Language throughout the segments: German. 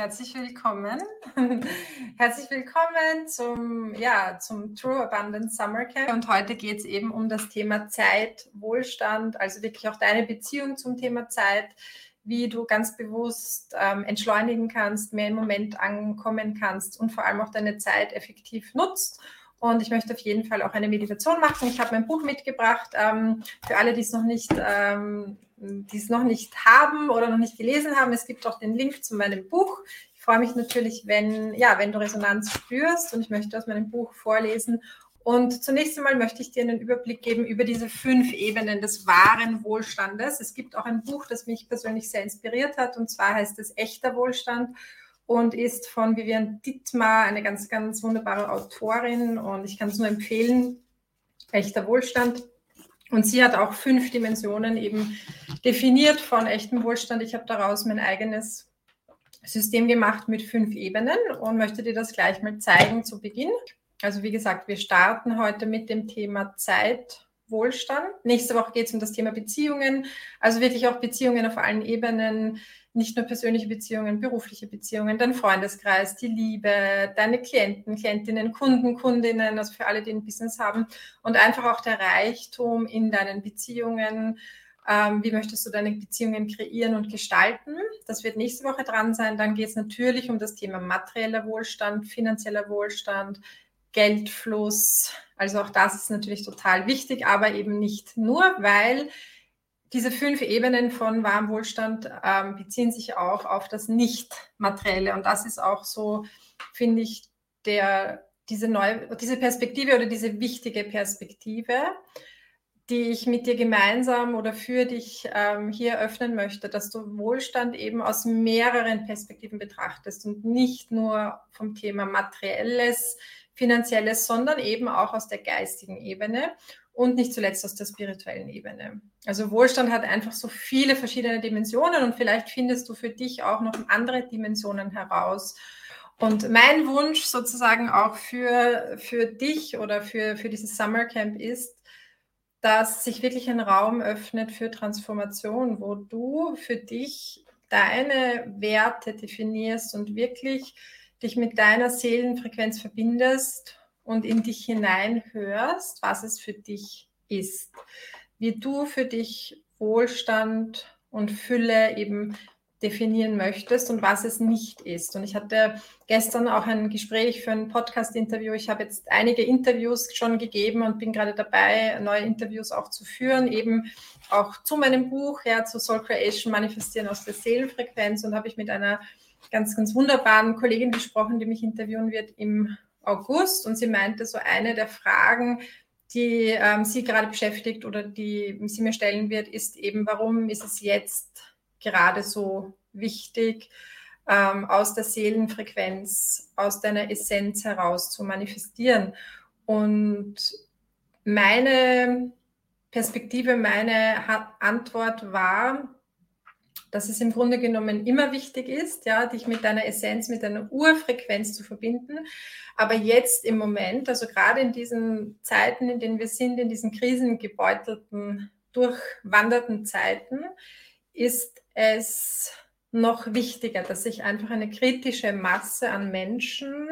herzlich willkommen. herzlich willkommen zum, ja, zum True Abundance Summer Camp. Und heute geht es eben um das Thema Zeit, Wohlstand, also wirklich auch deine Beziehung zum Thema Zeit, wie du ganz bewusst ähm, entschleunigen kannst, mehr im Moment ankommen kannst und vor allem auch deine Zeit effektiv nutzt. Und ich möchte auf jeden Fall auch eine Meditation machen. Ich habe mein Buch mitgebracht. Ähm, für alle, die es noch nicht ähm, die es noch nicht haben oder noch nicht gelesen haben, es gibt auch den Link zu meinem Buch. Ich freue mich natürlich, wenn, ja, wenn du Resonanz spürst und ich möchte aus meinem Buch vorlesen. Und zunächst einmal möchte ich dir einen Überblick geben über diese fünf Ebenen des wahren Wohlstandes. Es gibt auch ein Buch, das mich persönlich sehr inspiriert hat, und zwar heißt es Echter Wohlstand und ist von Vivian Dittmar, eine ganz, ganz wunderbare Autorin. Und ich kann es nur empfehlen, Echter Wohlstand. Und sie hat auch fünf Dimensionen eben definiert von echtem Wohlstand. Ich habe daraus mein eigenes System gemacht mit fünf Ebenen und möchte dir das gleich mal zeigen zu Beginn. Also wie gesagt, wir starten heute mit dem Thema Zeit, Wohlstand. Nächste Woche geht es um das Thema Beziehungen, also wirklich auch Beziehungen auf allen Ebenen, nicht nur persönliche Beziehungen, berufliche Beziehungen, dein Freundeskreis, die Liebe, deine Klienten, Klientinnen, Kunden, Kundinnen, also für alle, die ein Business haben und einfach auch der Reichtum in deinen Beziehungen. Ähm, wie möchtest du deine Beziehungen kreieren und gestalten? Das wird nächste Woche dran sein. Dann geht es natürlich um das Thema materieller Wohlstand, finanzieller Wohlstand, Geldfluss. Also auch das ist natürlich total wichtig, aber eben nicht nur, weil diese fünf Ebenen von wahrem Wohlstand ähm, beziehen sich auch auf das Nicht-Materielle. Und das ist auch so, finde ich, der, diese, neue, diese Perspektive oder diese wichtige Perspektive, die ich mit dir gemeinsam oder für dich ähm, hier öffnen möchte, dass du Wohlstand eben aus mehreren Perspektiven betrachtest und nicht nur vom Thema materielles, finanzielles, sondern eben auch aus der geistigen Ebene und nicht zuletzt aus der spirituellen Ebene. Also Wohlstand hat einfach so viele verschiedene Dimensionen und vielleicht findest du für dich auch noch andere Dimensionen heraus. Und mein Wunsch sozusagen auch für, für dich oder für, für dieses Summer Camp ist, dass sich wirklich ein Raum öffnet für Transformation, wo du für dich deine Werte definierst und wirklich dich mit deiner Seelenfrequenz verbindest und in dich hineinhörst, was es für dich ist. Wie du für dich Wohlstand und Fülle eben definieren möchtest und was es nicht ist. Und ich hatte gestern auch ein Gespräch für ein Podcast-Interview. Ich habe jetzt einige Interviews schon gegeben und bin gerade dabei, neue Interviews auch zu führen, eben auch zu meinem Buch, ja, zu Soul Creation, Manifestieren aus der Seelenfrequenz. Und habe ich mit einer ganz, ganz wunderbaren Kollegin gesprochen, die mich interviewen wird im August und sie meinte, so eine der Fragen, die ähm, sie gerade beschäftigt oder die sie mir stellen wird, ist eben, warum ist es jetzt gerade so wichtig, ähm, aus der Seelenfrequenz, aus deiner Essenz heraus zu manifestieren. Und meine Perspektive, meine Antwort war, dass es im Grunde genommen immer wichtig ist, ja, dich mit deiner Essenz, mit deiner Urfrequenz zu verbinden. Aber jetzt im Moment, also gerade in diesen Zeiten, in denen wir sind, in diesen krisengebeutelten, durchwanderten Zeiten, ist es noch wichtiger, dass sich einfach eine kritische Masse an Menschen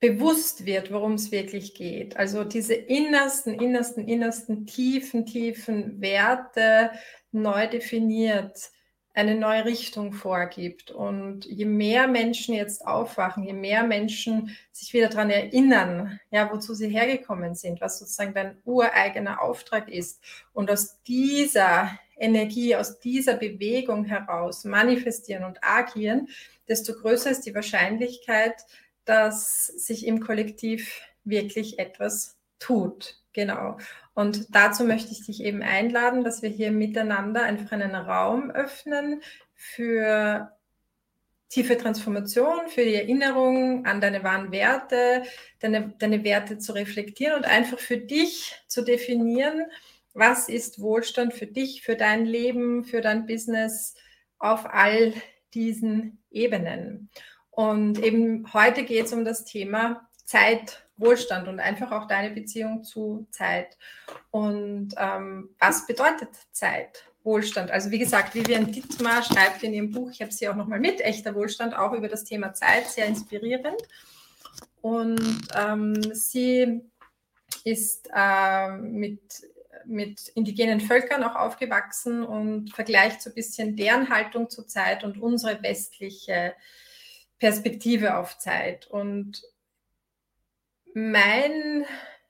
bewusst wird, worum es wirklich geht. Also diese innersten, innersten, innersten, tiefen, tiefen Werte neu definiert, eine neue Richtung vorgibt. Und je mehr Menschen jetzt aufwachen, je mehr Menschen sich wieder daran erinnern, ja, wozu sie hergekommen sind, was sozusagen dein ureigener Auftrag ist, und aus dieser Energie, aus dieser Bewegung heraus manifestieren und agieren, desto größer ist die Wahrscheinlichkeit, dass sich im Kollektiv wirklich etwas tut. Genau. Und dazu möchte ich dich eben einladen, dass wir hier miteinander einfach einen Raum öffnen für tiefe Transformation, für die Erinnerung an deine wahren Werte, deine, deine Werte zu reflektieren und einfach für dich zu definieren, was ist Wohlstand für dich, für dein Leben, für dein Business auf all diesen Ebenen. Und eben heute geht es um das Thema Zeit, Wohlstand und einfach auch deine Beziehung zu Zeit. Und ähm, was bedeutet Zeit? Wohlstand. Also wie gesagt, Vivian Dittmar schreibt in ihrem Buch, ich habe sie auch nochmal mit, echter Wohlstand, auch über das Thema Zeit, sehr inspirierend. Und ähm, sie ist äh, mit, mit indigenen Völkern auch aufgewachsen und vergleicht so ein bisschen deren Haltung zur Zeit und unsere westliche Perspektive auf Zeit. Und mein,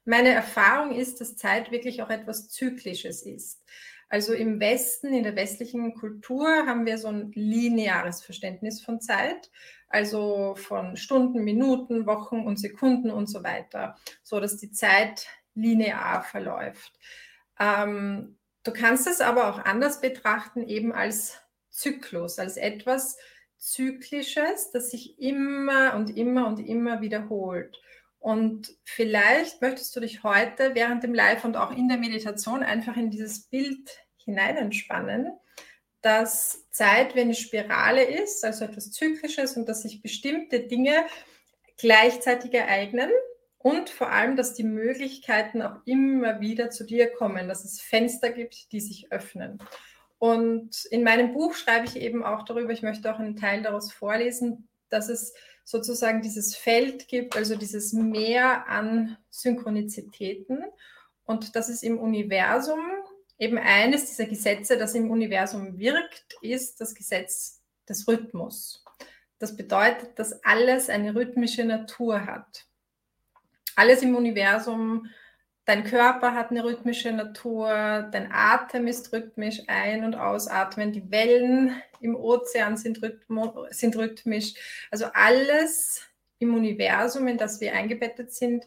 meine Erfahrung ist, dass Zeit wirklich auch etwas Zyklisches ist. Also im Westen, in der westlichen Kultur haben wir so ein lineares Verständnis von Zeit, also von Stunden, Minuten, Wochen und Sekunden und so weiter, so dass die Zeit linear verläuft. Ähm, du kannst es aber auch anders betrachten, eben als Zyklus, als etwas Zyklisches, das sich immer und immer und immer wiederholt. Und vielleicht möchtest du dich heute während dem Live und auch in der Meditation einfach in dieses Bild hineinentspannen, dass Zeit wie eine Spirale ist, also etwas Zyklisches und dass sich bestimmte Dinge gleichzeitig ereignen und vor allem, dass die Möglichkeiten auch immer wieder zu dir kommen, dass es Fenster gibt, die sich öffnen. Und in meinem Buch schreibe ich eben auch darüber, ich möchte auch einen Teil daraus vorlesen, dass es sozusagen dieses Feld gibt, also dieses Meer an Synchronizitäten und dass es im Universum eben eines dieser Gesetze, das im Universum wirkt, ist das Gesetz des Rhythmus. Das bedeutet, dass alles eine rhythmische Natur hat. Alles im Universum, dein Körper hat eine rhythmische Natur, dein Atem ist rhythmisch, ein- und ausatmen, die Wellen im Ozean sind, sind rhythmisch. Also alles im Universum, in das wir eingebettet sind,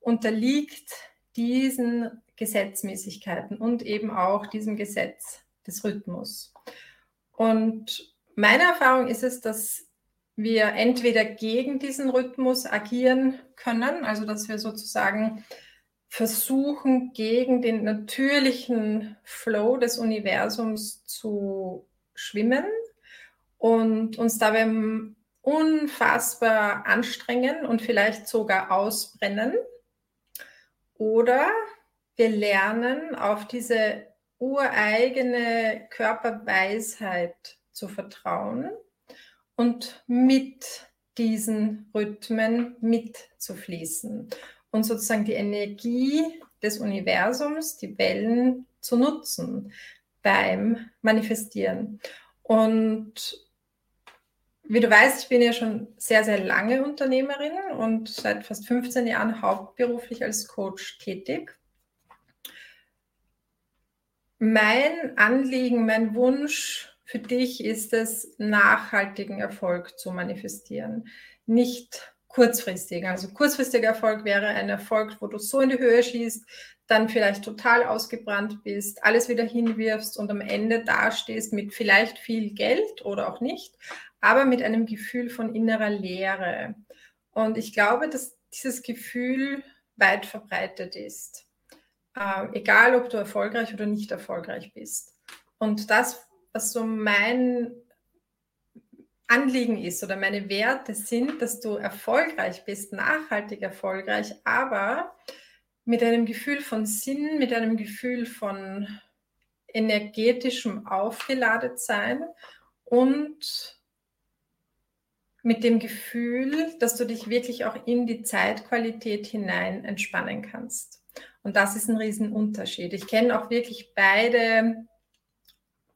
unterliegt diesen Gesetzmäßigkeiten und eben auch diesem Gesetz des Rhythmus. Und meine Erfahrung ist es, dass wir entweder gegen diesen Rhythmus agieren können, also dass wir sozusagen versuchen, gegen den natürlichen Flow des Universums zu schwimmen und uns dabei unfassbar anstrengen und vielleicht sogar ausbrennen. Oder wir lernen auf diese ureigene Körperweisheit zu vertrauen und mit diesen Rhythmen mitzufließen und sozusagen die Energie des Universums, die Wellen zu nutzen beim Manifestieren. Und wie du weißt, ich bin ja schon sehr, sehr lange Unternehmerin und seit fast 15 Jahren hauptberuflich als Coach tätig. Mein Anliegen, mein Wunsch für dich ist es, nachhaltigen Erfolg zu manifestieren, nicht kurzfristigen. Also kurzfristiger Erfolg wäre ein Erfolg, wo du so in die Höhe schießt, dann vielleicht total ausgebrannt bist, alles wieder hinwirfst und am Ende dastehst mit vielleicht viel Geld oder auch nicht, aber mit einem Gefühl von innerer Leere. Und ich glaube, dass dieses Gefühl weit verbreitet ist. Äh, egal, ob du erfolgreich oder nicht erfolgreich bist. Und das, was so mein Anliegen ist oder meine Werte sind, dass du erfolgreich bist, nachhaltig erfolgreich, aber mit einem Gefühl von Sinn, mit einem Gefühl von energetischem Aufgeladetsein und mit dem Gefühl, dass du dich wirklich auch in die Zeitqualität hinein entspannen kannst. Und das ist ein Riesenunterschied. Ich kenne auch wirklich beide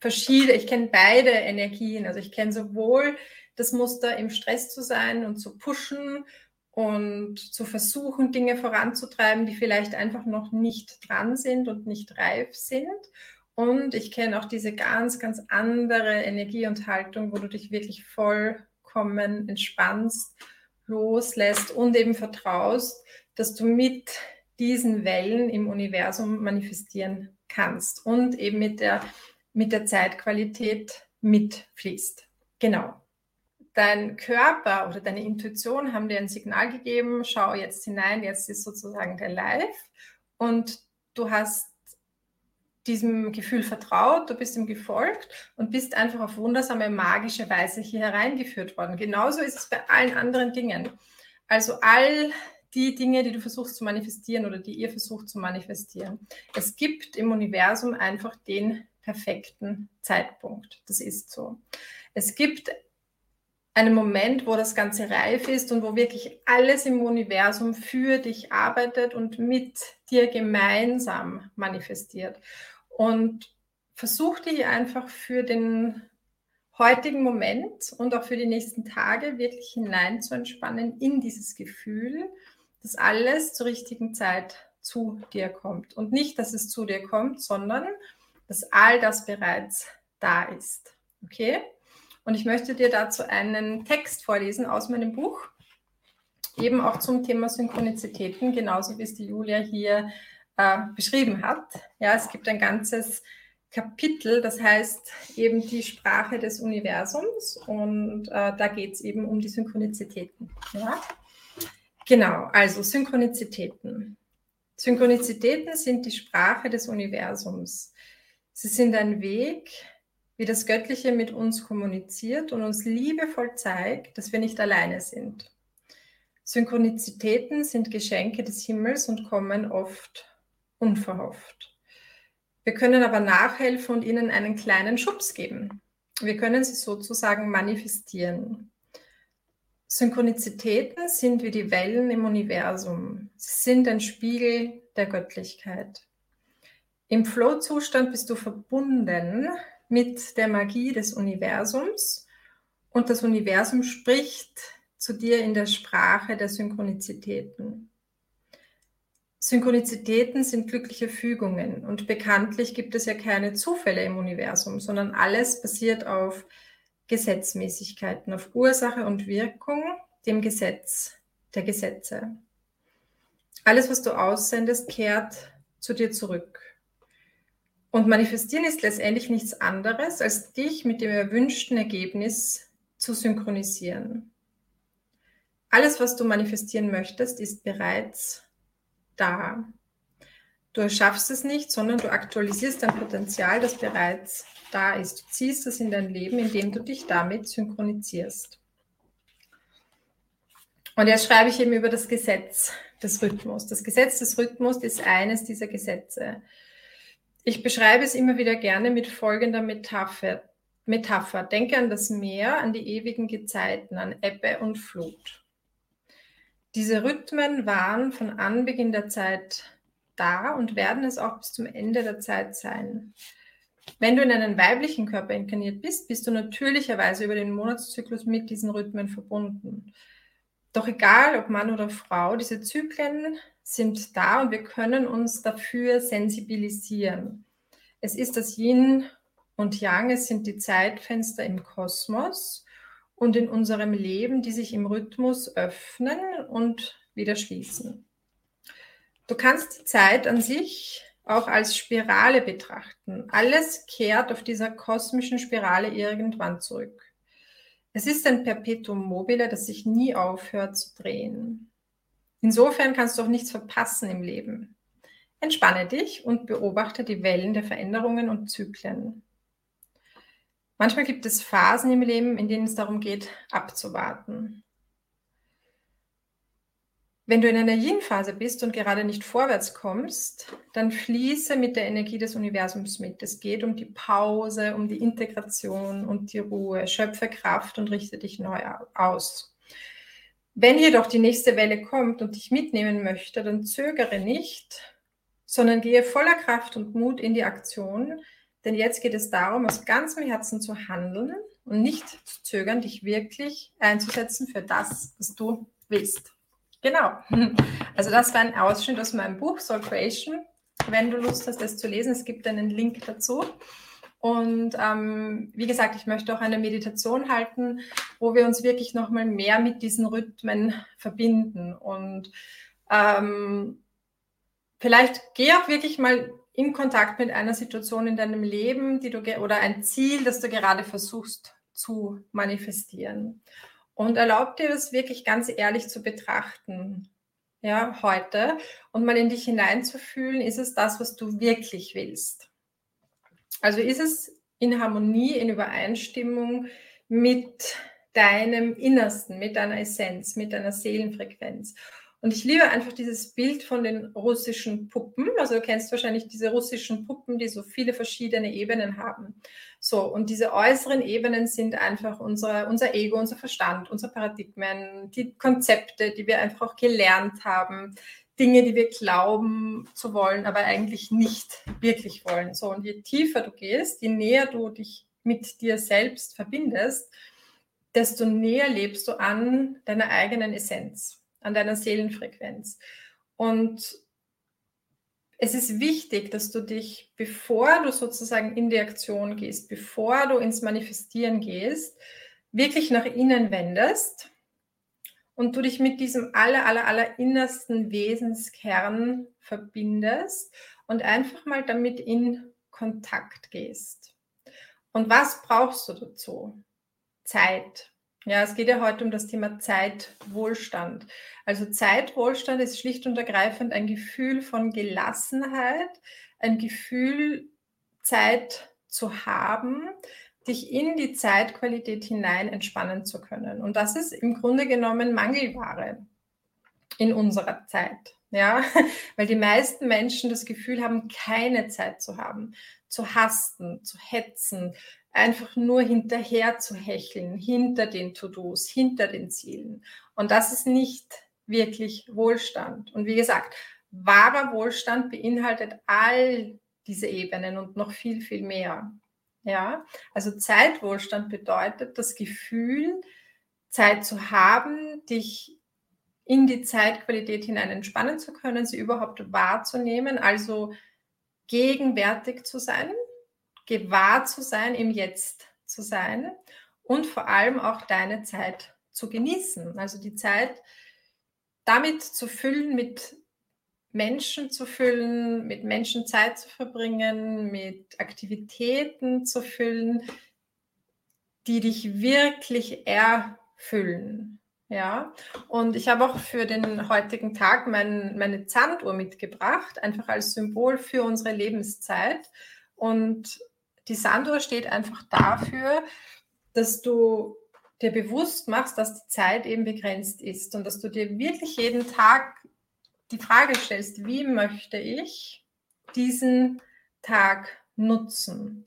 verschiedene, ich kenne beide Energien. Also ich kenne sowohl das Muster, im Stress zu sein und zu pushen und zu versuchen, Dinge voranzutreiben, die vielleicht einfach noch nicht dran sind und nicht reif sind. Und ich kenne auch diese ganz, ganz andere Energie und Haltung, wo du dich wirklich vollkommen entspannst, loslässt und eben vertraust, dass du mit diesen Wellen im Universum manifestieren kannst und eben mit der, mit der Zeitqualität mitfließt. Genau. Dein Körper oder deine Intuition haben dir ein Signal gegeben, schau jetzt hinein, jetzt ist sozusagen der Live und du hast diesem Gefühl vertraut, du bist ihm gefolgt und bist einfach auf wundersame, magische Weise hier hereingeführt worden. Genauso ist es bei allen anderen Dingen. Also all die Dinge, die du versuchst zu manifestieren oder die ihr versucht zu manifestieren. Es gibt im Universum einfach den perfekten Zeitpunkt. Das ist so. Es gibt einen Moment, wo das Ganze reif ist und wo wirklich alles im Universum für dich arbeitet und mit dir gemeinsam manifestiert. Und versuch dich einfach für den heutigen Moment und auch für die nächsten Tage wirklich hinein zu entspannen in dieses Gefühl, dass alles zur richtigen Zeit zu dir kommt. Und nicht, dass es zu dir kommt, sondern dass all das bereits da ist. Okay? Und ich möchte dir dazu einen Text vorlesen aus meinem Buch, eben auch zum Thema Synchronizitäten, genauso wie es die Julia hier äh, beschrieben hat. Ja, es gibt ein ganzes Kapitel, das heißt eben die Sprache des Universums und äh, da geht es eben um die Synchronizitäten. Ja? Genau, also Synchronizitäten. Synchronizitäten sind die Sprache des Universums. Sie sind ein Weg, wie das Göttliche mit uns kommuniziert und uns liebevoll zeigt, dass wir nicht alleine sind. Synchronizitäten sind Geschenke des Himmels und kommen oft unverhofft. Wir können aber nachhelfen und ihnen einen kleinen Schubs geben. Wir können sie sozusagen manifestieren. Synchronizitäten sind wie die Wellen im Universum. Sie sind ein Spiegel der Göttlichkeit. Im Flow-Zustand bist du verbunden mit der Magie des Universums und das Universum spricht zu dir in der Sprache der Synchronizitäten. Synchronizitäten sind glückliche Fügungen und bekanntlich gibt es ja keine Zufälle im Universum, sondern alles basiert auf Gesetzmäßigkeiten, auf Ursache und Wirkung, dem Gesetz der Gesetze. Alles, was du aussendest, kehrt zu dir zurück. Und manifestieren ist letztendlich nichts anderes, als dich mit dem erwünschten Ergebnis zu synchronisieren. Alles, was du manifestieren möchtest, ist bereits da. Du erschaffst es nicht, sondern du aktualisierst dein Potenzial, das bereits da ist. Du ziehst es in dein Leben, indem du dich damit synchronisierst. Und jetzt schreibe ich eben über das Gesetz des Rhythmus. Das Gesetz des Rhythmus ist eines dieser Gesetze. Ich beschreibe es immer wieder gerne mit folgender Metapher. Metapher. Denke an das Meer, an die ewigen Gezeiten, an Ebbe und Flut. Diese Rhythmen waren von Anbeginn der Zeit da und werden es auch bis zum Ende der Zeit sein. Wenn du in einen weiblichen Körper inkarniert bist, bist du natürlicherweise über den Monatszyklus mit diesen Rhythmen verbunden. Doch egal, ob Mann oder Frau, diese Zyklen sind da und wir können uns dafür sensibilisieren. Es ist das Yin und Yang, es sind die Zeitfenster im Kosmos und in unserem Leben, die sich im Rhythmus öffnen und wieder schließen. Du kannst die Zeit an sich auch als Spirale betrachten. Alles kehrt auf dieser kosmischen Spirale irgendwann zurück. Es ist ein Perpetuum mobile, das sich nie aufhört zu drehen. Insofern kannst du auch nichts verpassen im Leben. Entspanne dich und beobachte die Wellen der Veränderungen und Zyklen. Manchmal gibt es Phasen im Leben, in denen es darum geht, abzuwarten. Wenn du in einer Yin-Phase bist und gerade nicht vorwärts kommst, dann fließe mit der Energie des Universums mit. Es geht um die Pause, um die Integration und die Ruhe. Schöpfe Kraft und richte dich neu aus. Wenn jedoch die nächste Welle kommt und dich mitnehmen möchte, dann zögere nicht, sondern gehe voller Kraft und Mut in die Aktion. Denn jetzt geht es darum, aus ganzem Herzen zu handeln und nicht zu zögern, dich wirklich einzusetzen für das, was du willst. Genau. Also das war ein Ausschnitt aus meinem Buch Soul Creation. Wenn du Lust hast, das zu lesen, es gibt einen Link dazu. Und ähm, wie gesagt, ich möchte auch eine Meditation halten, wo wir uns wirklich nochmal mehr mit diesen Rhythmen verbinden. Und ähm, vielleicht geh auch wirklich mal in Kontakt mit einer Situation in deinem Leben, die du oder ein Ziel, das du gerade versuchst zu manifestieren. Und erlaub dir das wirklich ganz ehrlich zu betrachten, ja, heute und mal in dich hineinzufühlen, ist es das, was du wirklich willst? Also ist es in Harmonie, in Übereinstimmung mit deinem Innersten, mit deiner Essenz, mit deiner Seelenfrequenz. Und ich liebe einfach dieses Bild von den russischen Puppen. Also du kennst wahrscheinlich diese russischen Puppen, die so viele verschiedene Ebenen haben. So, und diese äußeren Ebenen sind einfach unser, unser Ego, unser Verstand, unsere Paradigmen, die Konzepte, die wir einfach auch gelernt haben, Dinge, die wir glauben zu wollen, aber eigentlich nicht wirklich wollen. So, und je tiefer du gehst, je näher du dich mit dir selbst verbindest, desto näher lebst du an deiner eigenen Essenz an deiner Seelenfrequenz. Und es ist wichtig, dass du dich, bevor du sozusagen in die Aktion gehst, bevor du ins Manifestieren gehst, wirklich nach innen wendest und du dich mit diesem aller, aller, aller innersten Wesenskern verbindest und einfach mal damit in Kontakt gehst. Und was brauchst du dazu? Zeit. Ja, es geht ja heute um das Thema Zeitwohlstand. Also Zeitwohlstand ist schlicht und ergreifend ein Gefühl von Gelassenheit, ein Gefühl, Zeit zu haben, dich in die Zeitqualität hinein entspannen zu können. Und das ist im Grunde genommen Mangelware in unserer Zeit. Ja, weil die meisten Menschen das Gefühl haben, keine Zeit zu haben, zu hasten, zu hetzen, einfach nur hinterher zu hecheln, hinter den To-Dos, hinter den Zielen. Und das ist nicht wirklich Wohlstand. Und wie gesagt, wahrer Wohlstand beinhaltet all diese Ebenen und noch viel, viel mehr. Ja, also Zeitwohlstand bedeutet das Gefühl, Zeit zu haben, dich in die Zeitqualität hinein entspannen zu können, sie überhaupt wahrzunehmen, also gegenwärtig zu sein, gewahr zu sein, im Jetzt zu sein und vor allem auch deine Zeit zu genießen. Also die Zeit damit zu füllen, mit Menschen zu füllen, mit Menschen Zeit zu verbringen, mit Aktivitäten zu füllen, die dich wirklich erfüllen. Ja, und ich habe auch für den heutigen Tag mein, meine Zanduhr mitgebracht, einfach als Symbol für unsere Lebenszeit. Und die Sanduhr steht einfach dafür, dass du dir bewusst machst, dass die Zeit eben begrenzt ist und dass du dir wirklich jeden Tag die Frage stellst, wie möchte ich diesen Tag nutzen?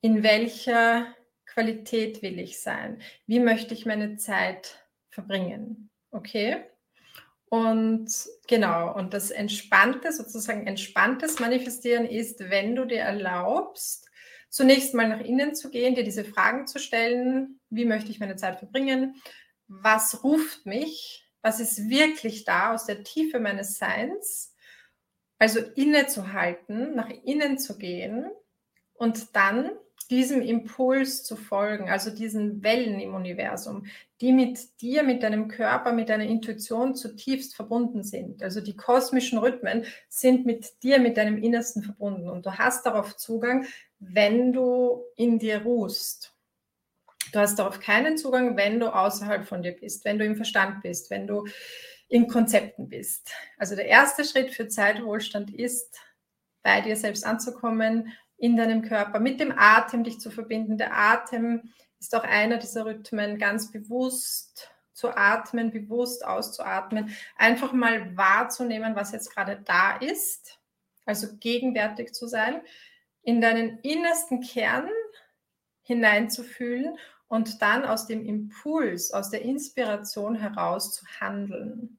In welcher Qualität will ich sein? Wie möchte ich meine Zeit verbringen? Okay? Und genau, und das entspannte, sozusagen entspanntes Manifestieren ist, wenn du dir erlaubst, zunächst mal nach innen zu gehen, dir diese Fragen zu stellen, wie möchte ich meine Zeit verbringen, was ruft mich, was ist wirklich da aus der Tiefe meines Seins, also innezuhalten, nach innen zu gehen und dann diesem Impuls zu folgen, also diesen Wellen im Universum, die mit dir, mit deinem Körper, mit deiner Intuition zutiefst verbunden sind. Also die kosmischen Rhythmen sind mit dir, mit deinem Innersten verbunden und du hast darauf Zugang, wenn du in dir ruhst. Du hast darauf keinen Zugang, wenn du außerhalb von dir bist, wenn du im Verstand bist, wenn du in Konzepten bist. Also der erste Schritt für Zeitwohlstand ist, bei dir selbst anzukommen, in deinem Körper, mit dem Atem dich zu verbinden. Der Atem ist auch einer dieser Rhythmen, ganz bewusst zu atmen, bewusst auszuatmen, einfach mal wahrzunehmen, was jetzt gerade da ist, also gegenwärtig zu sein, in deinen innersten Kern hineinzufühlen und dann aus dem Impuls, aus der Inspiration heraus zu handeln.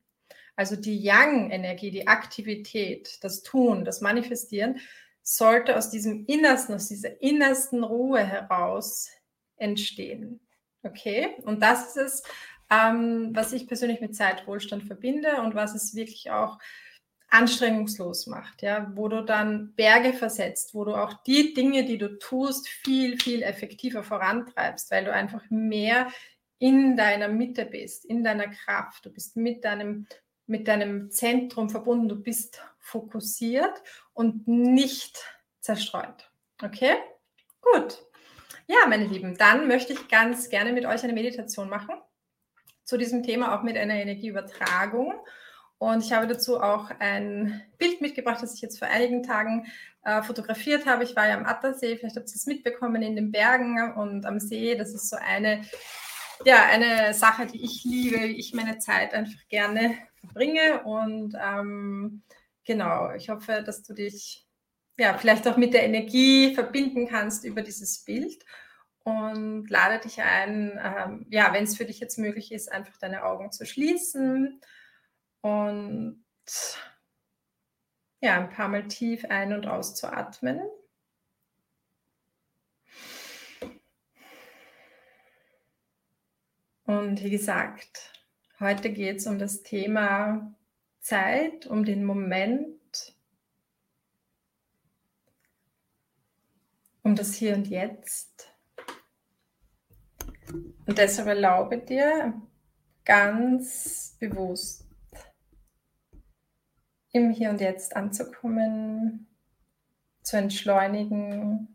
Also die Yang-Energie, die Aktivität, das Tun, das Manifestieren sollte aus diesem Innersten, aus dieser innersten Ruhe heraus entstehen. Okay? Und das ist es, ähm, was ich persönlich mit Zeitwohlstand verbinde und was es wirklich auch anstrengungslos macht, ja, wo du dann Berge versetzt, wo du auch die Dinge, die du tust, viel, viel effektiver vorantreibst, weil du einfach mehr in deiner Mitte bist, in deiner Kraft. Du bist mit deinem, mit deinem Zentrum verbunden, du bist fokussiert und nicht zerstreut. Okay? Gut. Ja, meine Lieben, dann möchte ich ganz gerne mit euch eine Meditation machen zu diesem Thema, auch mit einer Energieübertragung. Und ich habe dazu auch ein Bild mitgebracht, das ich jetzt vor einigen Tagen äh, fotografiert habe. Ich war ja am Attersee, vielleicht habt ihr es mitbekommen, in den Bergen und am See. Das ist so eine ja, eine Sache, die ich liebe, wie ich meine Zeit einfach gerne verbringe. Und ähm, genau, ich hoffe, dass du dich ja vielleicht auch mit der Energie verbinden kannst über dieses Bild und lade dich ein, ähm, ja, wenn es für dich jetzt möglich ist, einfach deine Augen zu schließen und ja, ein paar Mal tief ein- und auszuatmen. Und wie gesagt, heute geht es um das Thema Zeit, um den Moment, um das Hier und Jetzt. Und deshalb erlaube dir ganz bewusst im Hier und Jetzt anzukommen, zu entschleunigen,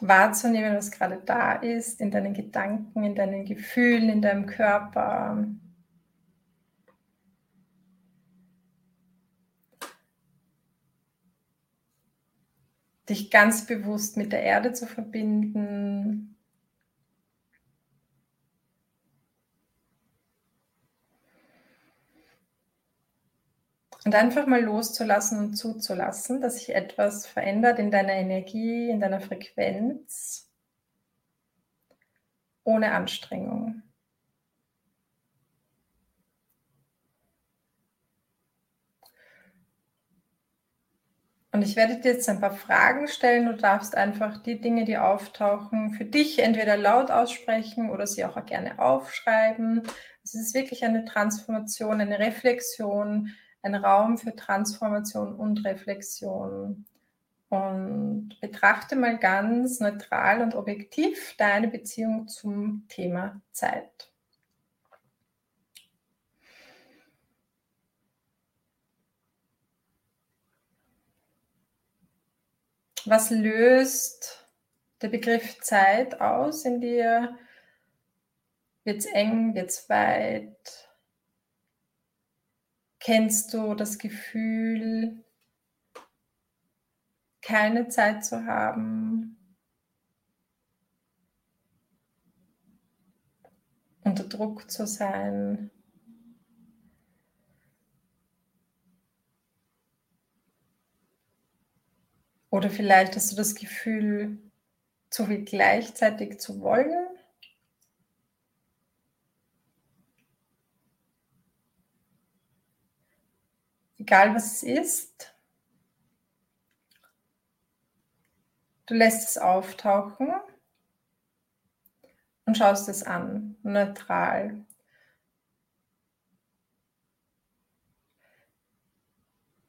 wahrzunehmen, was gerade da ist, in deinen Gedanken, in deinen Gefühlen, in deinem Körper. Dich ganz bewusst mit der Erde zu verbinden, Und einfach mal loszulassen und zuzulassen, dass sich etwas verändert in deiner Energie, in deiner Frequenz, ohne Anstrengung. Und ich werde dir jetzt ein paar Fragen stellen. Du darfst einfach die Dinge, die auftauchen, für dich entweder laut aussprechen oder sie auch gerne aufschreiben. Es ist wirklich eine Transformation, eine Reflexion, ein Raum für Transformation und Reflexion. Und betrachte mal ganz neutral und objektiv deine Beziehung zum Thema Zeit. Was löst der Begriff Zeit aus in dir? Wird es eng, wird es weit? Kennst du das Gefühl, keine Zeit zu haben? Unter Druck zu sein? Oder vielleicht hast du das Gefühl, zu viel gleichzeitig zu wollen? egal was es ist. Du lässt es auftauchen und schaust es an, neutral.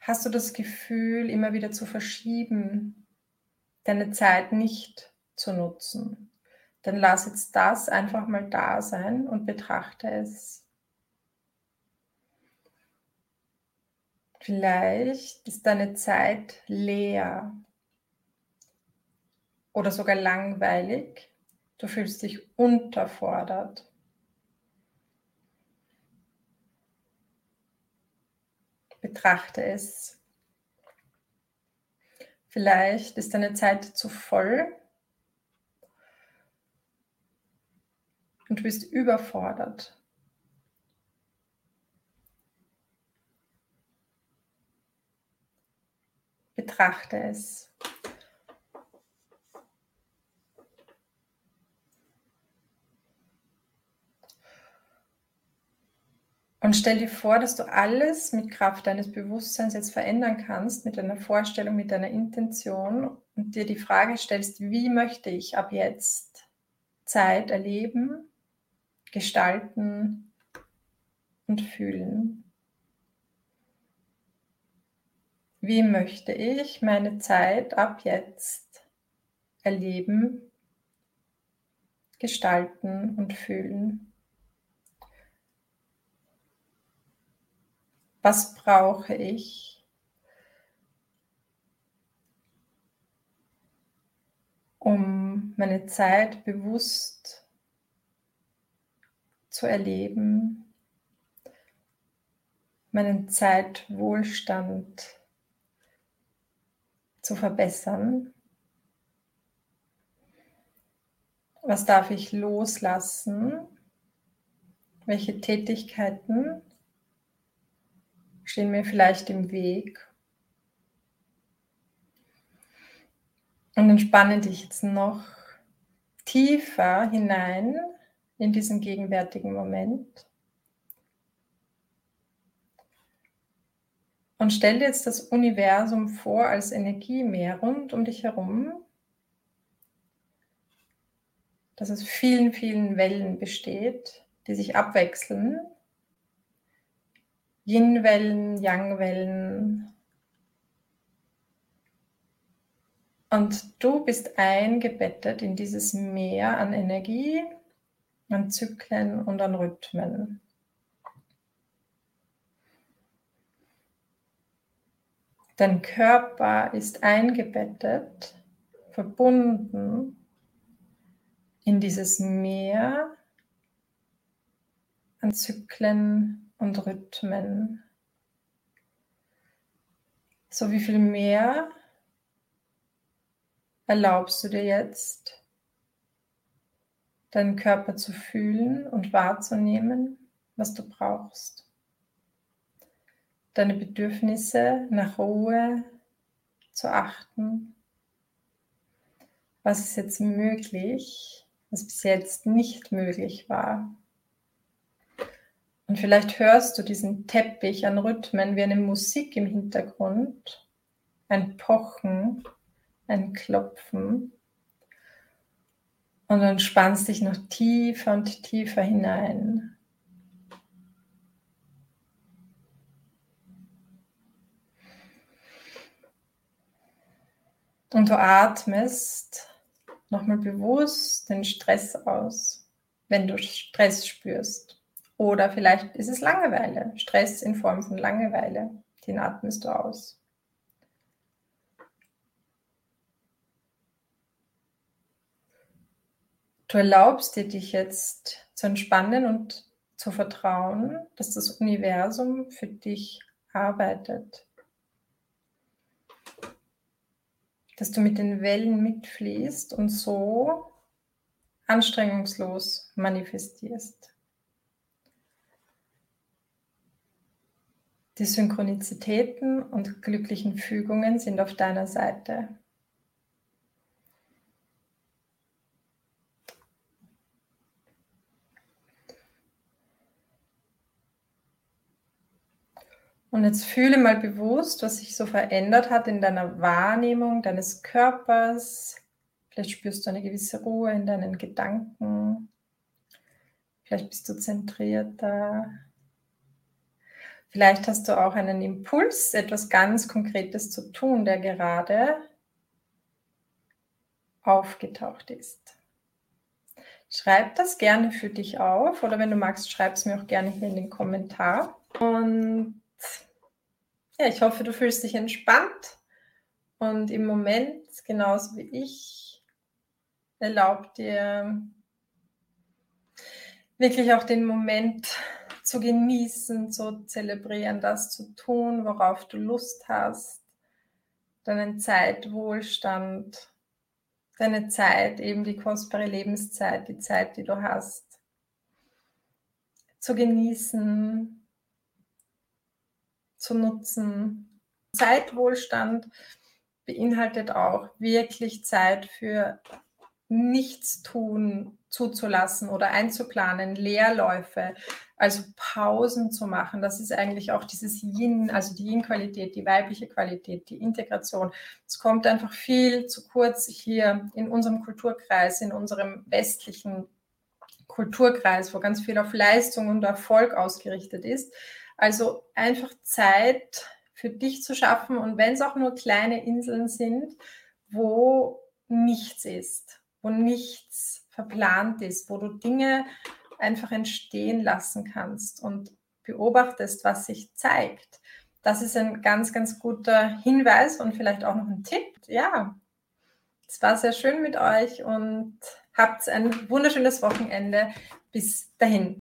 Hast du das Gefühl, immer wieder zu verschieben, deine Zeit nicht zu nutzen? Dann lass jetzt das einfach mal da sein und betrachte es Vielleicht ist deine Zeit leer oder sogar langweilig. Du fühlst dich unterfordert. Betrachte es. Vielleicht ist deine Zeit zu voll und du bist überfordert. betrachte es. Und stell dir vor, dass du alles mit Kraft deines Bewusstseins jetzt verändern kannst, mit deiner Vorstellung, mit deiner Intention und dir die Frage stellst, wie möchte ich ab jetzt Zeit erleben, gestalten und fühlen. Wie möchte ich meine Zeit ab jetzt erleben, gestalten und fühlen? Was brauche ich, um meine Zeit bewusst zu erleben, meinen Zeitwohlstand zu verbessern? Was darf ich loslassen? Welche Tätigkeiten stehen mir vielleicht im Weg? Und entspanne dich jetzt noch tiefer hinein in diesen gegenwärtigen Moment. Und stell dir jetzt das Universum vor als Energiemeer rund um dich herum, das aus vielen, vielen Wellen besteht, die sich abwechseln. Yin-Wellen, Yang-Wellen. Und du bist eingebettet in dieses Meer an Energie, an Zyklen und an Rhythmen. Dein Körper ist eingebettet, verbunden in dieses Meer an Zyklen und Rhythmen. So wie viel mehr erlaubst du dir jetzt, deinen Körper zu fühlen und wahrzunehmen, was du brauchst deine Bedürfnisse nach Ruhe zu achten. Was ist jetzt möglich, was bis jetzt nicht möglich war? Und vielleicht hörst du diesen Teppich an Rhythmen wie eine Musik im Hintergrund, ein Pochen, ein Klopfen. Und dann spannst dich noch tiefer und tiefer hinein. Und du atmest nochmal bewusst den Stress aus, wenn du Stress spürst. Oder vielleicht ist es Langeweile, Stress in Form von Langeweile, den atmest du aus. Du erlaubst dir, dich jetzt zu entspannen und zu vertrauen, dass das Universum für dich arbeitet. dass du mit den Wellen mitfließt und so anstrengungslos manifestierst. Die Synchronizitäten und glücklichen Fügungen sind auf deiner Seite. Und jetzt fühle mal bewusst, was sich so verändert hat in deiner Wahrnehmung deines Körpers. Vielleicht spürst du eine gewisse Ruhe in deinen Gedanken. Vielleicht bist du zentrierter. Vielleicht hast du auch einen Impuls, etwas ganz Konkretes zu tun, der gerade aufgetaucht ist. Schreib das gerne für dich auf oder wenn du magst, schreib es mir auch gerne hier in den Kommentar. Und ja, ich hoffe, du fühlst dich entspannt und im Moment, genauso wie ich, erlaubt dir wirklich auch den Moment zu genießen, zu zelebrieren, das zu tun, worauf du Lust hast, deinen Zeitwohlstand, deine Zeit, eben die kostbare Lebenszeit, die Zeit, die du hast, zu genießen, zu nutzen. Zeitwohlstand beinhaltet auch wirklich Zeit für Nichtstun zuzulassen oder einzuplanen, Leerläufe, also Pausen zu machen. Das ist eigentlich auch dieses Yin, also die Yin-Qualität, die weibliche Qualität, die Integration. Es kommt einfach viel zu kurz hier in unserem Kulturkreis, in unserem westlichen Kulturkreis, wo ganz viel auf Leistung und Erfolg ausgerichtet ist. Also einfach Zeit für dich zu schaffen und wenn es auch nur kleine Inseln sind, wo nichts ist, wo nichts verplant ist, wo du Dinge einfach entstehen lassen kannst und beobachtest, was sich zeigt. Das ist ein ganz, ganz guter Hinweis und vielleicht auch noch ein Tipp. Ja, es war sehr schön mit euch und habt ein wunderschönes Wochenende. Bis dahin.